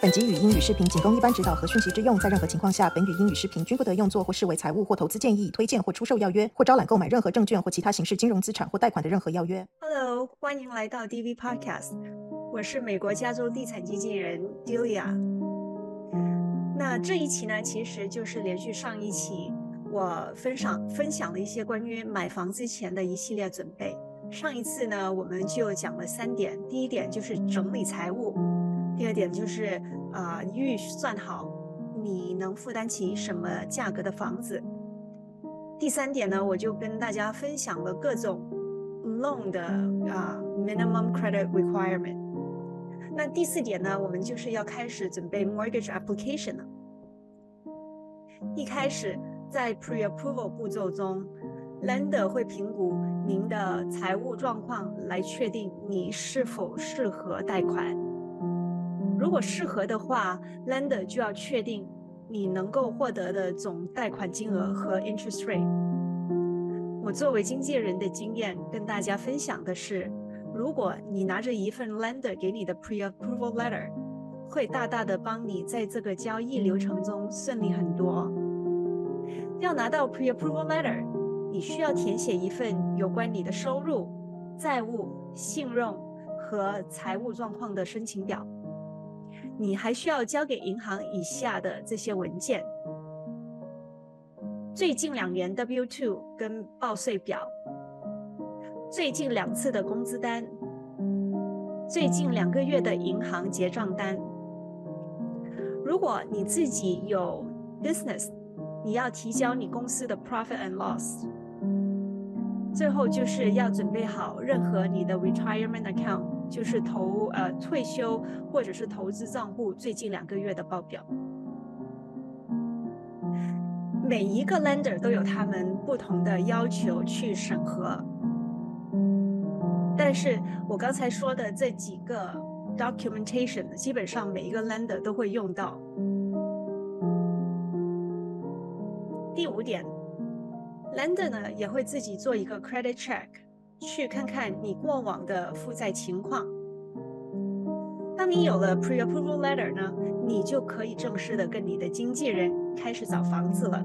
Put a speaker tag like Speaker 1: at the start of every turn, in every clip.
Speaker 1: 本集语音与视频仅供一般指导和讯息之用，在任何情况下，本语音与视频均不得用作或视为财务或投资建议、推荐或出售要约，或招揽购买任何证券或其他形式金融资产或贷款的任何要约。
Speaker 2: Hello，欢迎来到 DV Podcast，我是美国加州地产经纪人 Delia。那这一期呢，其实就是连续上一期我分享分享了一些关于买房之前的一系列准备。上一次呢，我们就讲了三点，第一点就是整理财务，第二点就是啊预算好你能负担起什么价格的房子，第三点呢，我就跟大家分享了各种 loan 的啊、minimum credit requirement。那第四点呢，我们就是要开始准备 mortgage application 了。一开始在 pre-approval 步骤中，lender 会评估您的财务状况，来确定你是否适合贷款。如果适合的话，lender 就要确定你能够获得的总贷款金额和 interest rate。我作为经纪人的经验，跟大家分享的是，如果你拿着一份 lender 给你的 pre-approval letter，会大大的帮你在这个交易流程中顺利很多。要拿到 pre-approval letter，你需要填写一份有关你的收入、债务、信用和财务状况的申请表。你还需要交给银行以下的这些文件：最近两年 W-2 跟报税表，最近两次的工资单，最近两个月的银行结账单。如果你自己有 business，你要提交你公司的 profit and loss。最后就是要准备好任何你的 retirement account，就是投呃退休或者是投资账户最近两个月的报表。每一个 lender 都有他们不同的要求去审核，但是我刚才说的这几个 documentation，基本上每一个 lender 都会用到。第五点，lender 呢也会自己做一个 credit check，去看看你过往的负债情况。当你有了 pre-approval letter 呢，你就可以正式的跟你的经纪人开始找房子了。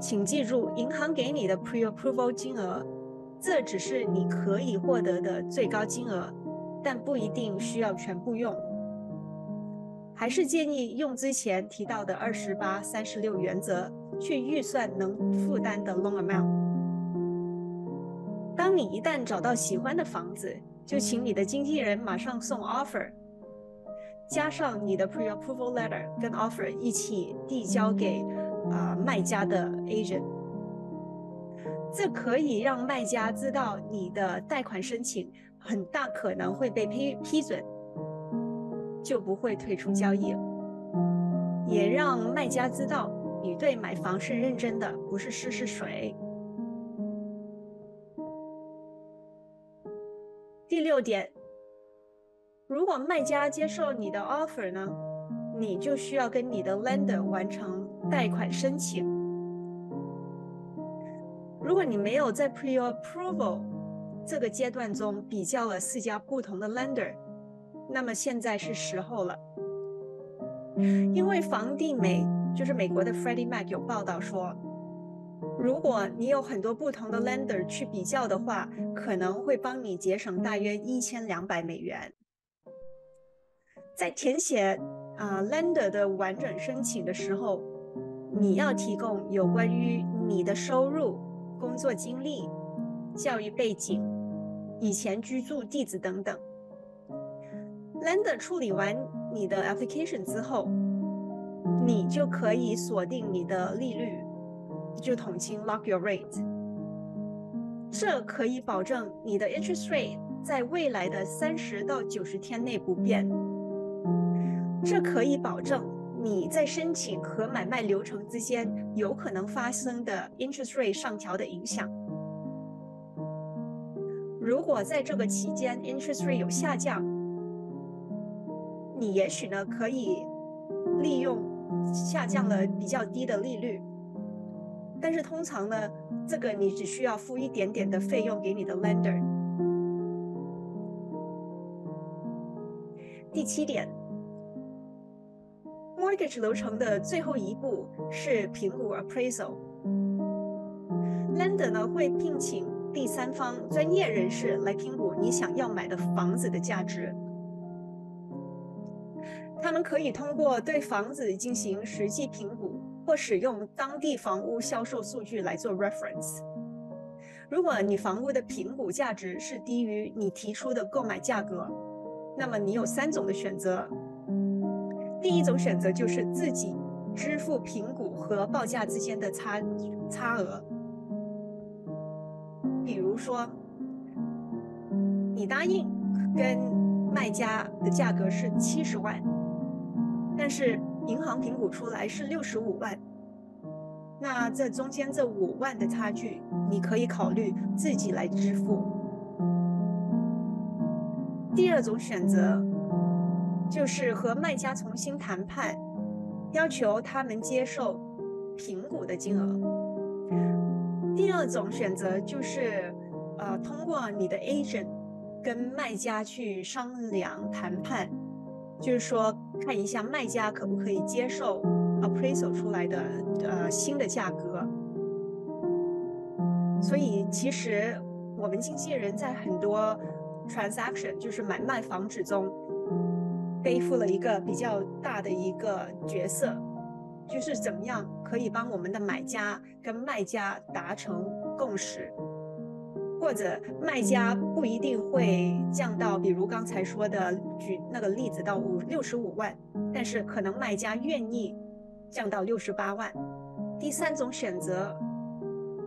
Speaker 2: 请记住，银行给你的 pre-approval 金额，这只是你可以获得的最高金额，但不一定需要全部用。还是建议用之前提到的二十八、三十六原则去预算能负担的 loan amount。你一旦找到喜欢的房子，就请你的经纪人马上送 offer，加上你的 pre-approval letter 跟 offer 一起递交给啊、卖家的 agent。这可以让卖家知道你的贷款申请很大可能会被批批准。就不会退出交易了，也让卖家知道你对买房是认真的，不是试试水。第六点，如果卖家接受你的 offer 呢，你就需要跟你的 lender 完成贷款申请。如果你没有在 pre-approval 这个阶段中比较了四家不同的 lender，那么现在是时候了，因为房地美就是美国的 Freddie Mac 有报道说，如果你有很多不同的 lender 去比较的话，可能会帮你节省大约一千两百美元。在填写啊、lender 的完整申请的时候，你要提供有关于你的收入、工作经历、教育背景、以前居住地址等等。Lender 处理完你的 application 之后，你就可以锁定你的利率，就统称 lock your rate。这可以保证你的 interest rate 在未来的三十到九十天内不变。这可以保证你在申请和买卖流程之间有可能发生的 interest rate 上调的影响。如果在这个期间 interest rate 有下降，你也许呢可以利用下降了比较低的利率，但是通常呢，这个你只需要付一点点的费用给你的 lender。第七点，mortgage 流程的最后一步是评估 appraisal。lender 呢会聘请第三方专业人士来评估你想要买的房子的价值。他们可以通过对房子进行实际评估，或使用当地房屋销售数据来做 reference。如果你房屋的评估价值是低于你提出的购买价格，那么你有三种的选择。第一种选择就是自己支付评估和报价之间的差差额。比如说，你答应跟卖家的价格是七十万。但是银行评估出来是六十五万，那这中间这五万的差距，你可以考虑自己来支付。第二种选择就是和卖家重新谈判，要求他们接受评估的金额。第二种选择就是，呃，通过你的 agent 跟卖家去商量谈判。就是说，看一下卖家可不可以接受 appraisal 出来的呃新的价格。所以，其实我们经纪人在很多 transaction，就是买卖房子中，背负了一个比较大的一个角色，就是怎么样可以帮我们的买家跟卖家达成共识。或者卖家不一定会降到，比如刚才说的举那个例子到五六十五万，但是可能卖家愿意降到六十八万。第三种选择，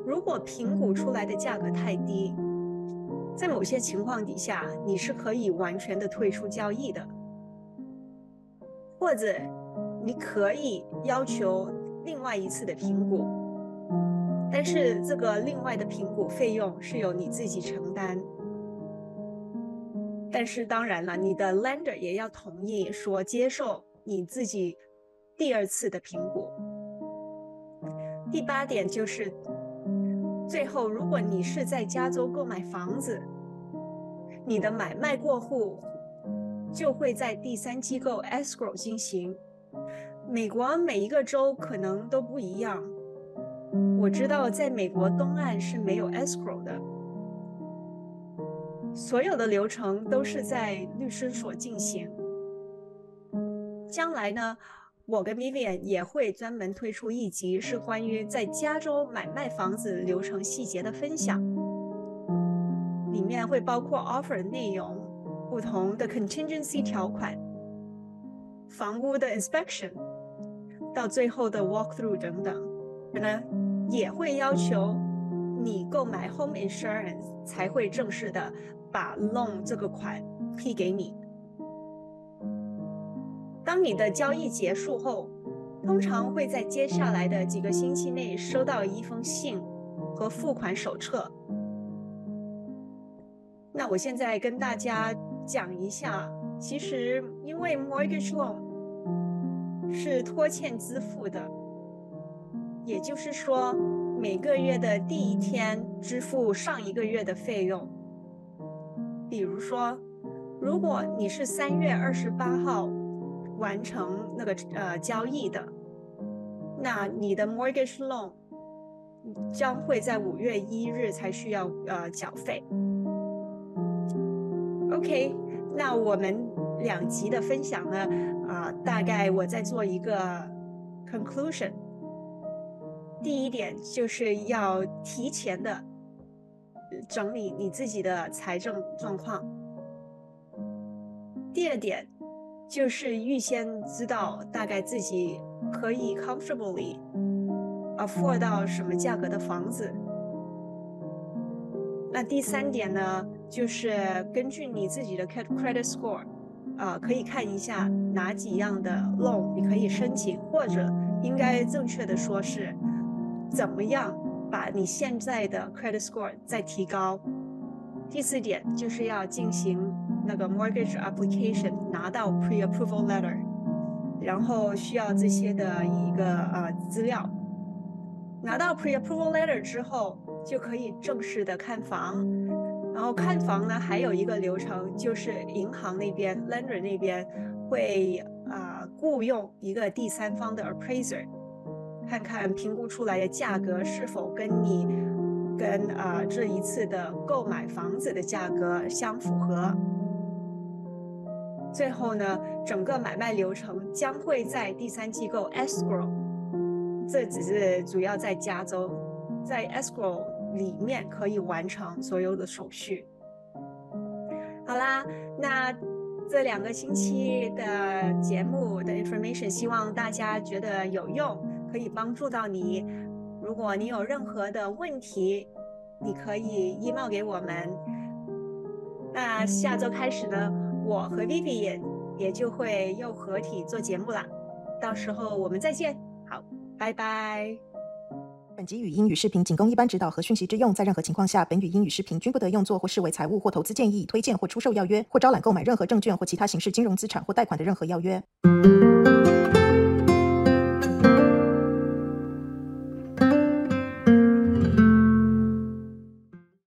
Speaker 2: 如果评估出来的价格太低，在某些情况底下，你是可以完全的退出交易的，或者你可以要求另外一次的评估。但是这个另外的评估费用是由你自己承担，但是当然了，你的 lender 也要同意说接受你自己第二次的评估。第八点就是，最后如果你是在加州购买房子，你的买卖过户就会在第三机构 escrow 进行。美国每一个州可能都不一样。我知道，在美国东岸是没有 escrow 的，所有的流程都是在律师所进行。将来呢，我跟 Vivian 也会专门推出一集，是关于在加州买卖房子流程细节的分享，里面会包括 offer 内容、不同的 contingency 条款、房屋的 inspection，到最后的 walkthrough 等等，呢。也会要求你购买 home insurance 才会正式的把 loan 这个款批给你。当你的交易结束后，通常会在接下来的几个星期内收到一封信和付款手册。那我现在跟大家讲一下，其实因为 mortgage loan 是拖欠支付的。也就是说，每个月的第一天支付上一个月的费用。比如说，如果你是三月二十八号完成那个呃交易的，那你的 mortgage loan 将会在五月一日才需要呃缴费。OK，那我们两集的分享呢，啊，大概我在做一个 conclusion。第一点就是要提前的整理你自己的财政状况。第二点就是预先知道大概自己可以 comfortably afford 到什么价格的房子。那第三点呢，就是根据你自己的 credit score，啊，可以看一下哪几样的 loan 你可以申请，或者应该正确的说是。怎么样把你现在的 credit score 再提高？第四点就是要进行那个 mortgage application，拿到 pre-approval letter，然后需要这些的一个呃资料。拿到 pre-approval letter 之后，就可以正式的看房。然后看房呢，还有一个流程就是银行那边 lender 那边会啊雇佣一个第三方的 appraiser，看看评估出来的价格是否跟你跟啊这一次的购买房子的价格相符合。最后呢，整个买卖流程将会在第三机构 escrow，这只是主要在加州，在 escrow 里面可以完成所有的手续。好啦，那这两个星期的节目的 information，希望大家觉得有用，可以帮助到你。如果你有任何的问题，你可以 email 给我们。那下周开始呢？我和 Vivi 也也就会又合体做节目啦，到时候我们再见，好，拜拜。
Speaker 1: 本集语音与视频仅供一般指导和讯息之用，在任何情况下，本语音与视频均不得用作或视为财务或投资建议、推荐或出售要约，或招揽购买任何证券或其他形式金融资产或贷款的任何要约。